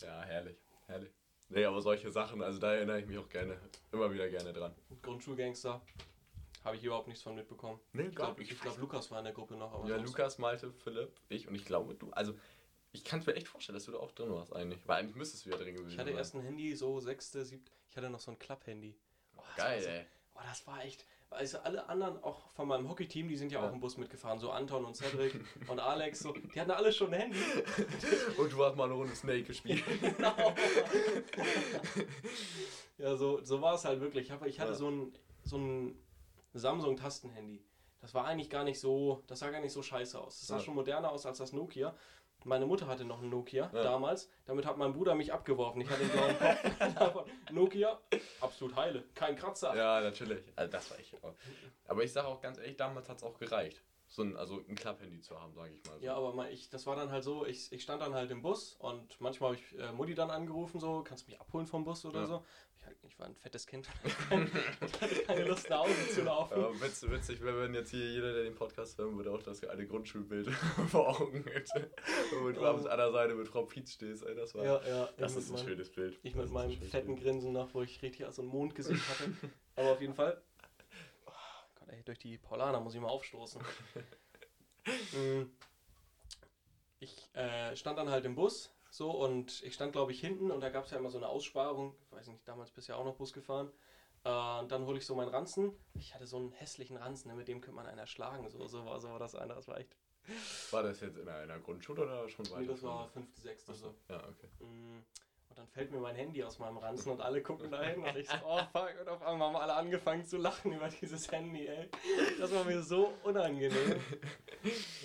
Speaker 2: Ja, herrlich, herrlich. Nee, aber solche Sachen, also da erinnere ich mich auch gerne, immer wieder gerne dran.
Speaker 1: Grundschulgangster, habe ich überhaupt nichts von mitbekommen.
Speaker 2: Nee,
Speaker 1: Ich glaube, ich glaub, Lukas war in der Gruppe noch.
Speaker 2: Ja, Lukas, Malte, Philipp, ich und ich glaube du, also ich kann es mir echt vorstellen, dass du da auch drin warst eigentlich. Weil eigentlich müsstest du ja drin gewesen
Speaker 1: Ich hatte
Speaker 2: sein.
Speaker 1: erst ein Handy, so sechste, siebte, ich hatte noch so ein Klapp-Handy. Oh,
Speaker 2: Geil,
Speaker 1: so,
Speaker 2: ey.
Speaker 1: Oh, das war echt. Also alle anderen, auch von meinem Hockey-Team, die sind ja,
Speaker 2: Ja.
Speaker 1: auch im Bus mitgefahren. So Anton und Cedric <laughs> und Alex, so, die hatten alle schon ein Handy. <laughs>
Speaker 2: Und du hast mal eine Runde Snake gespielt. <laughs>
Speaker 1: Genau. ja, so, so war es halt wirklich. Ich, hab, ich hatte
Speaker 2: Ja.
Speaker 1: so ein, so ein Samsung-Tastenhandy. Das war eigentlich gar nicht so, das sah gar nicht so scheiße aus. Das sah
Speaker 2: Ja.
Speaker 1: schon moderner aus als das Nokia. Meine Mutter hatte noch ein Nokia
Speaker 2: Ja.
Speaker 1: damals. Damit hat mein Bruder mich abgeworfen. Ich hatte den blauen Kopf. <laughs> <laughs> Nokia, absolut heile. Kein Kratzer.
Speaker 2: ja, natürlich. Also das war echt. Aber ich sage auch ganz ehrlich, damals hat es auch gereicht. So ein, also ein Klapphandy zu haben, sage ich mal. So.
Speaker 1: Ja, aber ich, das war dann halt so, ich, ich stand dann halt im Bus und manchmal habe ich äh, Mutti dann angerufen, so, kannst du mich abholen vom Bus oder
Speaker 2: Ja.
Speaker 1: so. Ich, halt- ich war ein fettes Kind, <laughs> hatte keine Lust nach Hause zu laufen.
Speaker 2: Aber witzig, witzig wäre, wenn jetzt hier jeder, der den Podcast hören würde, auch das alte Grundschulbild <laughs> vor Augen hätte. Und du
Speaker 1: Ja.
Speaker 2: abends an der Seite mit Frau Pietz stehst, ey, das war.
Speaker 1: Ja, ja,
Speaker 2: Das
Speaker 1: ich
Speaker 2: ist ein
Speaker 1: meinem-
Speaker 2: schönes Bild.
Speaker 1: Ich
Speaker 2: Das
Speaker 1: mit meinem fetten
Speaker 2: Bild.
Speaker 1: Grinsen noch, wo ich richtig so ein Mondgesicht hatte. Aber auf jeden Fall. Ey, durch die Paulaner muss ich mal aufstoßen. <laughs> Mm. ich äh, stand dann halt im Bus, so, und ich stand, glaube ich, hinten und da gab es ja immer so eine Aussparung. Ich weiß nicht, damals bist du ja auch noch Bus gefahren. Äh, und dann hole ich so meinen Ranzen. Ich hatte so einen hässlichen Ranzen, ne, mit dem könnte man einen erschlagen. So, so, war, so war das einer. Das war echt.
Speaker 2: War das jetzt in einer Grundschule oder schon weiter?
Speaker 1: Nee, das war fünfte, sechste so.
Speaker 2: Ja, okay.
Speaker 1: Und dann fällt mir mein Handy aus meinem Ranzen und alle gucken dahin und ich so, oh fuck, und auf einmal haben alle angefangen zu lachen über dieses Handy, ey. Das war mir so unangenehm.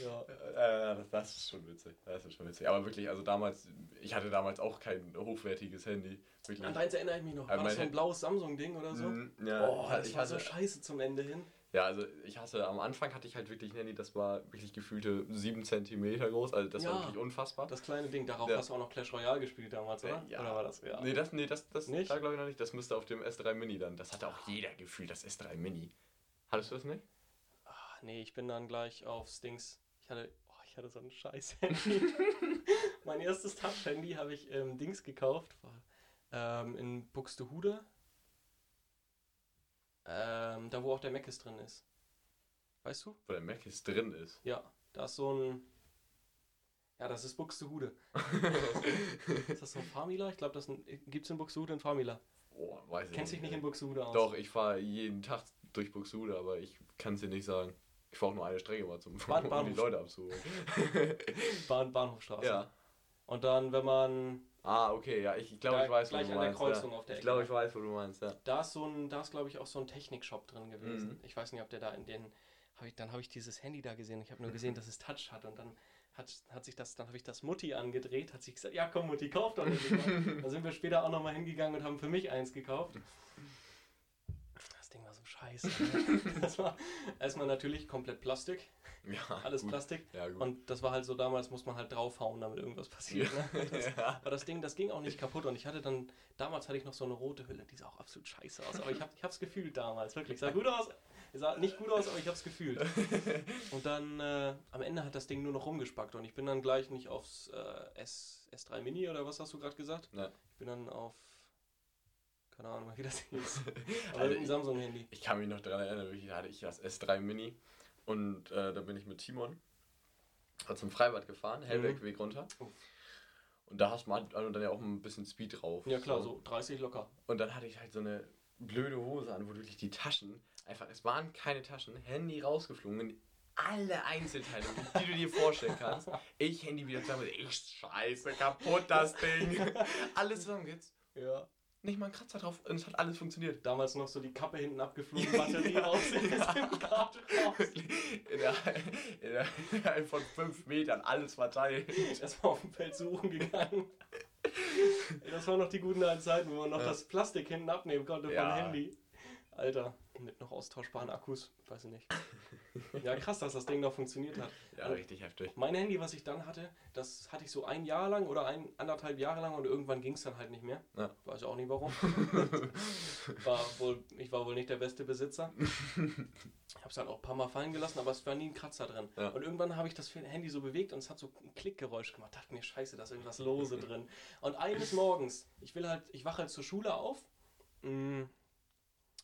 Speaker 1: Ja.
Speaker 2: Äh, das, ist schon witzig. Das ist schon witzig. Aber wirklich, also damals, ich hatte damals auch kein hochwertiges Handy. Wirklich.
Speaker 1: An deins erinnere ich mich noch.
Speaker 2: Ja,
Speaker 1: War das so ein blaues Samsung-Ding oder so?
Speaker 2: Mhm, ja,
Speaker 1: Oh, das
Speaker 2: ich
Speaker 1: war
Speaker 2: hatte,
Speaker 1: so scheiße zum Ende hin.
Speaker 2: Ja, also ich hatte am Anfang hatte ich halt wirklich Handy, das war wirklich gefühlte 7 cm groß. Also das
Speaker 1: Ja.
Speaker 2: war wirklich unfassbar.
Speaker 1: Das kleine Ding, darauf
Speaker 2: Ja.
Speaker 1: hast du auch noch Clash Royale gespielt damals, oder?
Speaker 2: Ja.
Speaker 1: Oder war das? Ja.
Speaker 2: Nee, das, nee, das, das
Speaker 1: Nicht?
Speaker 2: da glaube ich noch nicht. Das müsste auf dem S3 Mini dann. Das hatte auch jeder gefühlt, das S3 Mini. Hattest du das nicht?
Speaker 1: Ah, nee, ich bin dann gleich aufs Dings. Ich hatte, oh, ich hatte so ein scheiß <laughs> Handy. mein erstes Touch-Handy habe ich ähm, Dings gekauft. War, ähm, in Buxtehude. Ähm, da wo auch der Meckes drin ist. Weißt du?
Speaker 2: Wo der ist drin ist.
Speaker 1: Ja, da ist so ein. Ja, das ist Buxtehude. <laughs> ist das so ein Famila? Ich glaube, das gibt es in Buxtehude ein Famila.
Speaker 2: Oh, weiß ich
Speaker 1: Kennst dich nicht in. Buxtehude aus?
Speaker 2: Doch, ich fahre jeden Tag durch Buxtehude, aber ich kann es dir nicht sagen. Ich fahre auch nur eine Strecke mal zum
Speaker 1: Bahn-
Speaker 2: um die. Leute abzuholen.
Speaker 1: Bahn, Bahnhofstraße.
Speaker 2: ja.
Speaker 1: Und dann, wenn man.
Speaker 2: Ah, okay, ja, ich, ich glaube, ich weiß, wo
Speaker 1: gleich
Speaker 2: du
Speaker 1: an der
Speaker 2: meinst.
Speaker 1: Kreuzung
Speaker 2: ja.
Speaker 1: auf der
Speaker 2: ich glaube, ich weiß, wo du meinst, ja.
Speaker 1: Da ist so ein, da ist glaube ich auch so ein Technikshop drin gewesen.
Speaker 2: Mhm.
Speaker 1: Ich weiß nicht, ob der da in den, hab ich, dann habe ich dieses Handy da gesehen. Ich habe nur gesehen, <laughs> dass es Touch hat und dann hat, hat sich das, dann habe ich das Mutti angedreht, hat sich gesagt, ja komm Mutti, kauf doch nicht. <laughs> da sind wir später auch nochmal hingegangen und haben für mich eins gekauft. Das Ding war so scheiße. ne? <laughs> das war erstmal natürlich komplett Plastik,
Speaker 2: Ja,
Speaker 1: alles
Speaker 2: gut.
Speaker 1: Plastik.
Speaker 2: Ja, gut.
Speaker 1: Und das war halt so, damals muss man halt draufhauen, damit irgendwas passiert. Ne? Das, <laughs>
Speaker 2: ja.
Speaker 1: aber das Ding, das ging auch nicht kaputt und ich hatte dann, damals hatte ich noch so eine rote Hülle, die sah auch absolut scheiße aus, aber ich, hab, ich hab's gefühlt damals, wirklich. Sah gut aus, sah nicht gut aus, aber ich hab's gefühlt. <laughs> Und dann, äh, am Ende hat das Ding nur noch rumgespackt und ich bin dann gleich nicht aufs äh, S, S3 Mini oder was hast du gerade gesagt?
Speaker 2: Ja.
Speaker 1: Ich bin dann auf, keine Ahnung, wie das hieß, <laughs> aber
Speaker 2: Also
Speaker 1: ein
Speaker 2: ich-
Speaker 1: Samsung-Handy.
Speaker 2: Ich kann mich noch daran erinnern, da hatte ich das S3 Mini und äh, da bin ich mit Timon zum Freibad gefahren, Hellwegweg runter.
Speaker 1: Oh.
Speaker 2: Und da hast man dann ja auch ein bisschen Speed drauf.
Speaker 1: Ja klar, so 30 locker.
Speaker 2: Und dann hatte ich halt so eine blöde Hose an, wo wirklich die Taschen, einfach, es waren keine Taschen, Handy rausgeflogen, alle Einzelteile, die du dir vorstellen kannst. <laughs> Ich Handy wieder zusammen, ich scheiße, kaputt das Ding. <laughs> Alles zusammengeht's.
Speaker 1: Ja.
Speaker 2: Nicht mal ein Kratzer drauf und es hat alles funktioniert.
Speaker 1: Damals noch so die Kappe hinten abgeflogen, <laughs> Batterie <laughs> raus, SIM-Karte raus.
Speaker 2: Innerhalb, innerhalb von fünf Metern alles verteilt.
Speaker 1: erstmal auf dem Feld suchen gegangen. Das waren noch die guten alten Zeiten, wo man noch
Speaker 2: Ja.
Speaker 1: das Plastik hinten abnehmen konnte vom
Speaker 2: Ja.
Speaker 1: Handy. Alter, mit noch austauschbaren Akkus, weiß ich nicht. Ja, krass, dass das Ding noch funktioniert hat.
Speaker 2: Ja, richtig heftig.
Speaker 1: Mein Handy, was ich dann hatte, das hatte ich so ein Jahr lang oder ein, anderthalb Jahre lang und irgendwann ging es dann halt nicht mehr.
Speaker 2: Ja.
Speaker 1: Weiß auch nicht warum. <laughs> war wohl, ich war wohl nicht der beste Besitzer. <laughs> Ich habe es halt auch ein paar Mal fallen gelassen, aber es war nie ein Kratzer drin.
Speaker 2: Ja.
Speaker 1: Und irgendwann habe ich das Handy so bewegt und es hat so ein Klickgeräusch gemacht. Dachte mir, scheiße, da ist irgendwas lose <laughs> drin. Und eines Morgens, ich will halt, ich wache halt zur Schule auf mm,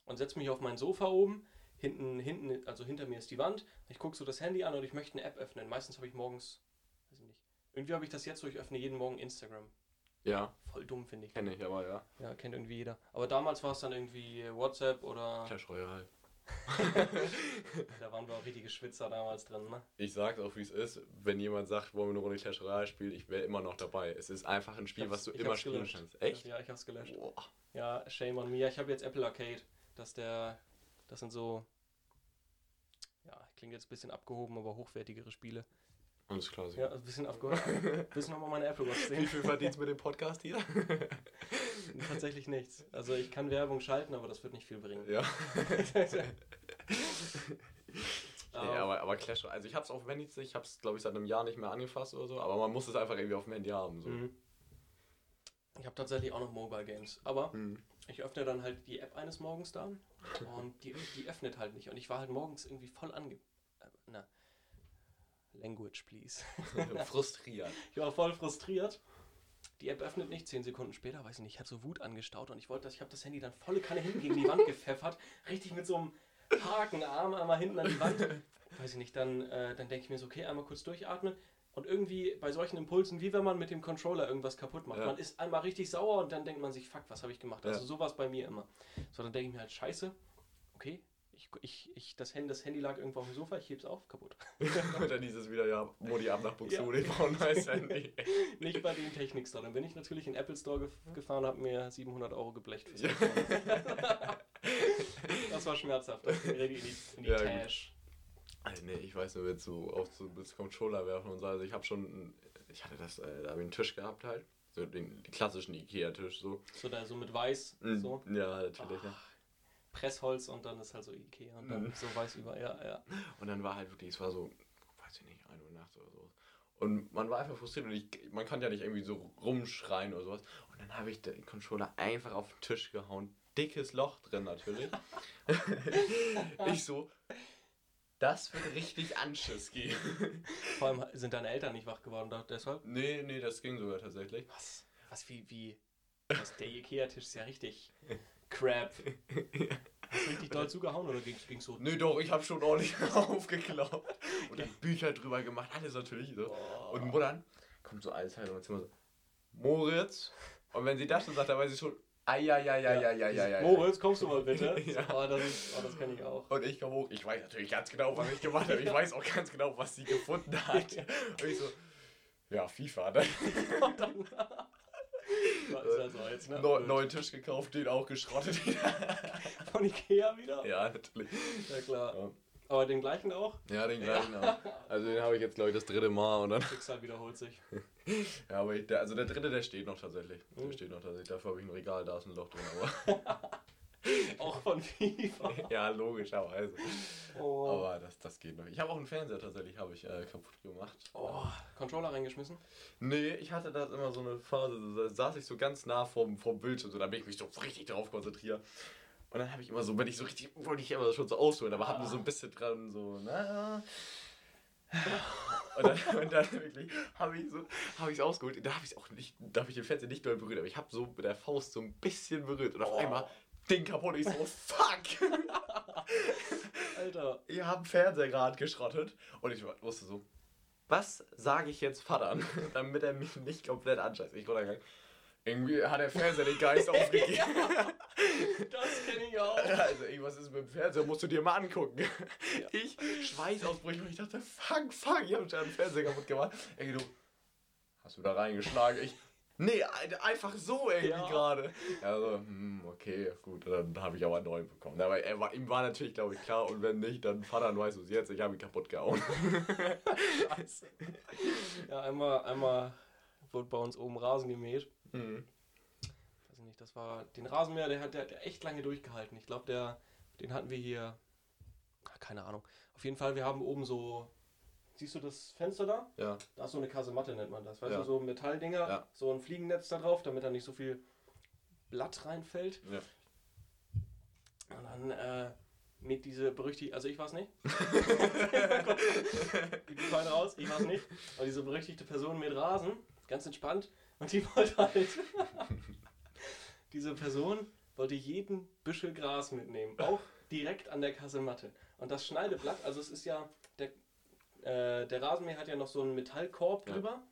Speaker 1: und setze mich auf mein Sofa oben. Hinten, hinten, also hinter mir ist die Wand. Ich gucke so das Handy an und ich möchte eine App öffnen. Meistens habe ich morgens, weiß ich nicht. Irgendwie habe ich das jetzt so, ich öffne jeden Morgen Instagram.
Speaker 2: Ja,
Speaker 1: Voll dumm, finde ich.
Speaker 2: kenne ich aber, ja.
Speaker 1: Ja, kennt irgendwie jeder. Aber damals war es dann irgendwie WhatsApp oder.
Speaker 2: Clash <laughs> Royale.
Speaker 1: Da waren wir auch richtige Schwitzer damals drin, ne?
Speaker 2: Ich sag's auch, wie es ist. Wenn jemand sagt, wollen wir eine Runde Clash Royale spielen, ich wäre immer noch dabei. Es ist einfach ein Spiel, was du immer spielen
Speaker 1: gelöscht.
Speaker 2: kannst. Echt?
Speaker 1: Ja, ich hab's gelöscht.
Speaker 2: Boah.
Speaker 1: Ja, shame on me. Ich habe jetzt Apple Arcade. Das ist der. Das sind so. Ja, klingt jetzt ein bisschen abgehoben, aber hochwertigere Spiele.
Speaker 2: Alles klar.
Speaker 1: Ja, ein bisschen abgehoben. <laughs> Willst du nochmal meine Apple Watch
Speaker 2: Wie
Speaker 1: sehen?
Speaker 2: viel verdienst du mit dem Podcast hier? <laughs>
Speaker 1: Tatsächlich nichts. Also ich kann Werbung schalten, aber das wird nicht viel bringen.
Speaker 2: ja. <laughs> Nee, aber, aber Clash also ich hab's auf dem Handy, ich hab's glaube ich seit einem Jahr nicht mehr angefasst oder so, aber man muss es einfach irgendwie auf dem Handy haben. So.
Speaker 1: mhm. Ich habe tatsächlich auch noch Mobile Games. Aber
Speaker 2: Mhm.
Speaker 1: ich öffne dann halt die App eines Morgens da und die, die öffnet halt nicht. Und ich war halt morgens irgendwie voll ange... Äh, na. Language, please. <laughs>
Speaker 2: Frustriert.
Speaker 1: Ich war voll frustriert. Die App öffnet nicht, zehn Sekunden später, weiß ich nicht, ich hatte so Wut angestaut und ich wollte das, ich habe das Handy dann volle Kanne hinten gegen die Wand gepfeffert, richtig mit so einem Hakenarm einmal hinten an die Wand. Weiß ich nicht, dann, äh, dann denke ich mir so, okay, einmal kurz durchatmen und irgendwie bei solchen Impulsen, wie wenn man mit dem Controller irgendwas kaputt macht.
Speaker 2: Ja.
Speaker 1: Man ist einmal richtig sauer und dann denkt man sich, fuck, was habe ich gemacht? Also
Speaker 2: Ja.
Speaker 1: sowas bei mir immer. So, dann denke ich mir halt, scheiße, okay, ich, ich, ich, das, Handy, das Handy lag irgendwo auf dem Sofa, ich heb's auf, kaputt. <laughs>
Speaker 2: Und dann hieß es wieder, ja, Modi ab nach Buxtehude, ja. brauchen neues Handy. <laughs>
Speaker 1: Nicht bei den Technikstore. Dann bin ich natürlich in den Apple Store gef gefahren habe mir 700 Euro geblecht. Fürs <laughs> das war schmerzhaft. Das in die, in die ja, Tash.
Speaker 2: Also, nee, ich weiß nur, wenn so auf so das Controller werfen und so. Also ich habe schon, ich hatte das, äh, da habe ich einen Tisch gehabt halt. So den, den klassischen Ikea-Tisch so.
Speaker 1: So da so mit weiß,
Speaker 2: mm,
Speaker 1: so.
Speaker 2: Ja, natürlich. Ja.
Speaker 1: Pressholz und dann ist halt so Ikea und dann mhm. so weiß über, ja, ja.
Speaker 2: Und dann war halt wirklich, es war so, weiß ich nicht, 1 Uhr nachts oder so. Und man war einfach frustriert und ich, man kann ja nicht irgendwie so rumschreien oder sowas. Und dann habe ich den Controller einfach auf den Tisch gehauen. Dickes Loch drin natürlich. <laughs> ich so, das wird richtig Anschiss gehen. <laughs>
Speaker 1: Vor allem sind deine Eltern nicht wach geworden deshalb?
Speaker 2: Nee, nee, das ging sogar tatsächlich.
Speaker 1: Was? Was, wie, wie? Was, der Ikea-Tisch ist ja richtig crap. Hast du richtig doll <laughs> zugehauen oder ging es so?
Speaker 2: Nee, doch, ich habe schon ordentlich <laughs> aufgeklappt. Und dann Bücher drüber gemacht, alles natürlich so. Oh. Und Mutter kommt so alles halt und Zimmer so, Moritz. Und wenn sie das schon sagt, dann weiß ich schon, Eieieiei.
Speaker 1: Moritz, kommst du mal bitte? <laughs> ja. oh, das, oh, das kenne ich auch.
Speaker 2: Und ich komme hoch. Ich weiß natürlich ganz genau, was ich gemacht habe. Ich <laughs> weiß auch ganz genau, was sie gefunden hat. Und ich so, ja, FIFA, ne? Und dann, also jetzt, ne? Neu, neuen Tisch gekauft, den auch geschrottet. <laughs>
Speaker 1: Von Ikea wieder?
Speaker 2: Ja, natürlich.
Speaker 1: Ja, klar. Ja. Aber den gleichen auch?
Speaker 2: Ja, den gleichen ja. auch. Also den habe ich jetzt, glaube ich, das dritte Mal. Und dann <laughs>
Speaker 1: Schicksal wiederholt sich.
Speaker 2: ja, aber ich, der, also der dritte, der steht noch tatsächlich. Der mhm. steht noch tatsächlich. Dafür habe ich ein Regal, da ist ein Loch drin. Aber <laughs>
Speaker 1: auch von FIFA. <laughs>
Speaker 2: ja, logischerweise. Oh. Aber das, das geht noch. Ich habe auch einen Fernseher tatsächlich habe ich äh, kaputt gemacht.
Speaker 1: Oh, Controller reingeschmissen?
Speaker 2: Nee, ich hatte da immer so eine Phase, da saß ich so ganz nah vorm, vorm Bildschirm, so, da bin ich mich so richtig drauf konzentriert. Und dann habe ich immer so, wenn ich so richtig, wollte ich immer schon so ausholen, aber habe nur so ein bisschen dran, so, na. und, dann, <laughs> und dann wirklich habe ich so, habe ich es ausgeholt. Da habe ich auch nicht, da habe ich den Fernseher nicht doll berührt, aber ich habe so mit der Faust so ein bisschen berührt und auf oh. einmal Ding kaputt. Ich so, fuck!
Speaker 1: Alter. <laughs>
Speaker 2: Ihr habt Fernseher gerade geschrottet und ich wusste so, was sage ich jetzt Vater, <laughs> damit er mich nicht komplett anscheißt. Ich runtergegangen. Irgendwie hat der Fernseher den Geist <laughs> aufgegeben.
Speaker 1: das kenne ich auch.
Speaker 2: Also, ey, was ist mit dem Fernseher? Musst du dir mal angucken. Ja. Ich Schweißausbrüche und ich dachte, fuck, fuck, ich habe schon den Fernseher kaputt gemacht. Ey, du, hast du da reingeschlagen? Ich, nee, einfach so irgendwie ja. gerade. Also, hm, okay, gut, dann habe ich auch einen neuen bekommen. Aber er war, ihm war natürlich, glaube ich, klar, und wenn nicht, dann Vater, weißt du es jetzt, ich habe ihn kaputt gehauen.
Speaker 1: Scheiße. <laughs> Ja, einmal, einmal wurde bei uns oben Rasen gemäht. Mhm. Weiß ich nicht, das war den Rasenmäher, der hat, der, der echt lange durchgehalten. Ich glaube, der, den hatten wir hier, keine Ahnung. Auf jeden Fall, wir haben oben so, siehst du das Fenster da?
Speaker 2: Ja.
Speaker 1: Da ist so eine Kasematte, nennt man das. Weißt ja. du, so Metalldinger, ja. so ein Fliegennetz da drauf, damit da nicht so viel Blatt reinfällt.
Speaker 2: Ja.
Speaker 1: Und dann, äh, mit diese berüchtigte, also ich war es nicht. <laughs> ich bin raus, ich war es nicht. Aber diese berüchtigte Person mit Rasen, ganz entspannt, und die wollte halt. <laughs> diese Person wollte jeden Büschel Gras mitnehmen. Auch direkt an der Kasematte. Und das Schneideblatt, also es ist ja. Der, äh, der Rasenmäher hat ja noch so einen Metallkorb ja. drüber.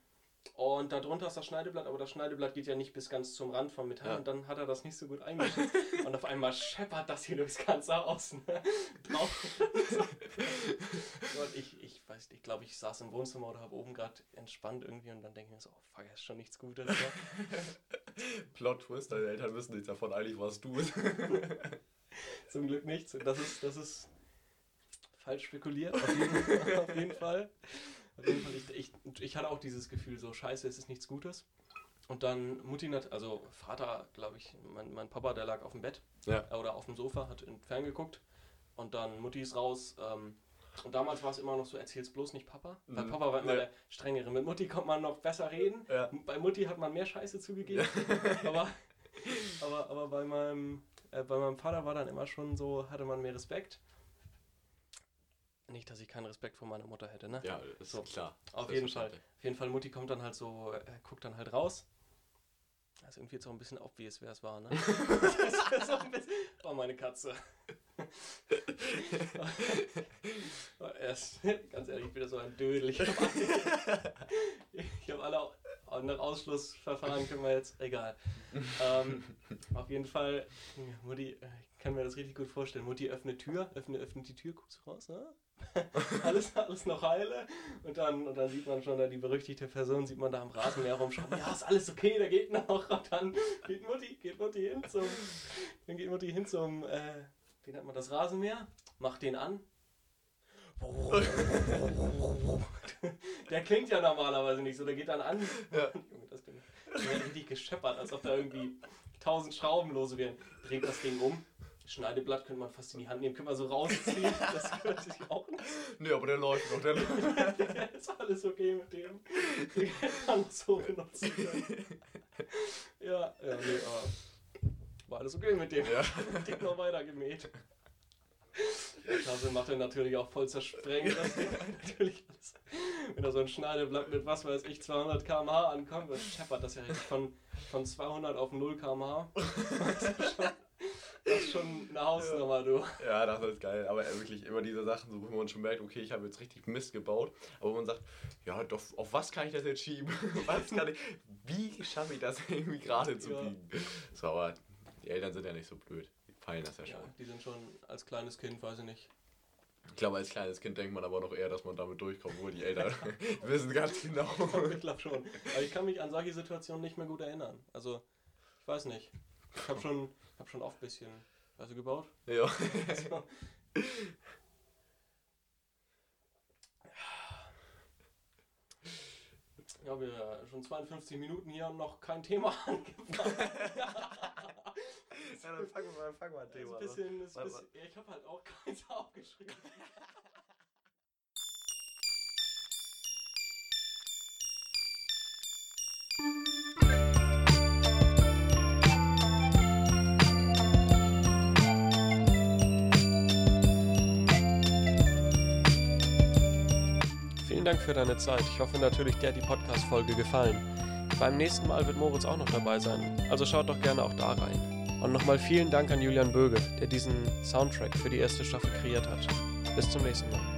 Speaker 1: Und darunter ist das Schneideblatt, aber das Schneideblatt geht ja nicht bis ganz zum Rand vom Metall. Ja. Und dann hat er das nicht so gut eingeschätzt. <laughs> und auf einmal scheppert das hier durchs ganze. Ne? Drauf. <laughs> und ich, ich weiß ich glaube, ich saß im Wohnzimmer oder habe oben gerade entspannt irgendwie und dann denke ich mir so, oh fuck, ist schon nichts Gutes. Ne? <laughs>
Speaker 2: Plot Twist, deine Eltern wissen nichts davon, eigentlich warst du es.
Speaker 1: Zum Glück nichts. Das ist, das ist falsch spekuliert, auf jeden, auf jeden Fall. Auf jeden Fall, ich, ich, ich hatte auch dieses Gefühl, so scheiße, es ist nichts Gutes. Und dann Mutti, also Vater, glaube ich, mein, mein Papa, der lag auf dem Bett
Speaker 2: ja.
Speaker 1: oder auf dem Sofa, hat in Fern geguckt. Und dann Mutti ist raus. Ähm, und damals war es immer noch so, erzähl's bloß nicht Papa. Weil mhm. Papa war immer ja. der strengere. Mit Mutti konnte man noch besser reden.
Speaker 2: Ja.
Speaker 1: Bei Mutti hat man mehr Scheiße zugegeben. <laughs> aber, aber, aber bei, meinem, äh, bei meinem Vater war dann immer schon so, hatte man mehr Respekt. Nicht, dass ich keinen Respekt vor meiner Mutter hätte, ne?
Speaker 2: Ja, ist so, klar.
Speaker 1: Auf jeden Fall. Auf jeden Fall, Mutti kommt dann halt so, äh, guckt dann halt raus. Also irgendwie jetzt auch ein bisschen obvious, wer es war, ne? <laughs> das bisschen, war meine Katze. <laughs> er ist, ganz ehrlich, ich bin so ein Dödel. Ich habe alle, hab alle, nach Ausschlussverfahren können wir jetzt, egal. ähm, auf jeden Fall, Mutti, äh, ich kann mir das richtig gut vorstellen. Mutti öffnet Tür, öffnet, öffnet die Tür, guckst raus, ne? <laughs> alles, alles noch heile. Und dann, und dann sieht man schon da die berüchtigte Person, sieht man da am Rasenmäher rumschrauben. Ja, ist alles okay, der geht noch. Und dann geht Mutti, geht Mutti hin zum, dann geht Mutti hin zum, äh, wie nennt man das, Rasenmäher, macht den an. Der klingt ja normalerweise nicht so, der geht dann an. Ja. Das Ding wird richtig gescheppert, als ob da irgendwie tausend Schrauben lose wären. Dreht das Ding um Schneideblatt könnte man fast in die Hand nehmen, können wir so rausziehen. <laughs> Das könnte sich auch nicht.
Speaker 2: Nee, aber der läuft noch, der <laughs> läuft.
Speaker 1: ist alles okay mit dem. Den kann man so benutzen können. Ja, ja, nee, aber war alles okay mit dem. Ja. <laughs> Den noch weiter gemäht. Der Klasse macht er natürlich auch voll zersprengt. natürlich alles. Wenn da so ein Schneideblatt mit was weiß ich 200 km/h ankommt, dann scheppert das ja richtig von, von 200 auf 0 km/h. Das ist schon eine Hausnummer, du.
Speaker 2: Ja, das ist geil. Aber wirklich immer diese Sachen, so, wo man schon merkt, okay, ich habe jetzt richtig Mist gebaut. Aber man sagt, ja, doch, auf was kann ich das jetzt schieben? <laughs> was kann ich, wie schaffe ich das irgendwie gerade zu biegen? Ja. So, aber die Eltern sind ja nicht so blöd. Die feilen das ja schon. Ja,
Speaker 1: die sind schon als kleines Kind, weiß ich nicht.
Speaker 2: Ich glaube, als kleines Kind denkt man aber noch eher, dass man damit durchkommt, wo die Eltern <laughs> wissen ganz genau. <laughs>
Speaker 1: ich glaube schon. Aber ich kann mich an solche Situationen nicht mehr gut erinnern. Also, ich weiß nicht. Ich habe schon habe schon oft ein bisschen also gebaut.
Speaker 2: Ja. <laughs> Also,
Speaker 1: ja, wir schon 52 Minuten hier und noch kein Thema <laughs> angefangen. ja,
Speaker 2: dann fangen wir mal, fangen wir ein Thema
Speaker 1: an. Bisschen, ja, ich habe halt auch keins <laughs> aufgeschrieben. Dank für deine Zeit. Ich hoffe natürlich, dir hat die Podcast-Folge gefallen. Beim nächsten Mal wird Moritz auch noch dabei sein, also schaut doch gerne auch da rein. Und nochmal vielen Dank an Julian Böge, der diesen Soundtrack für die erste Staffel kreiert hat. Bis zum nächsten Mal.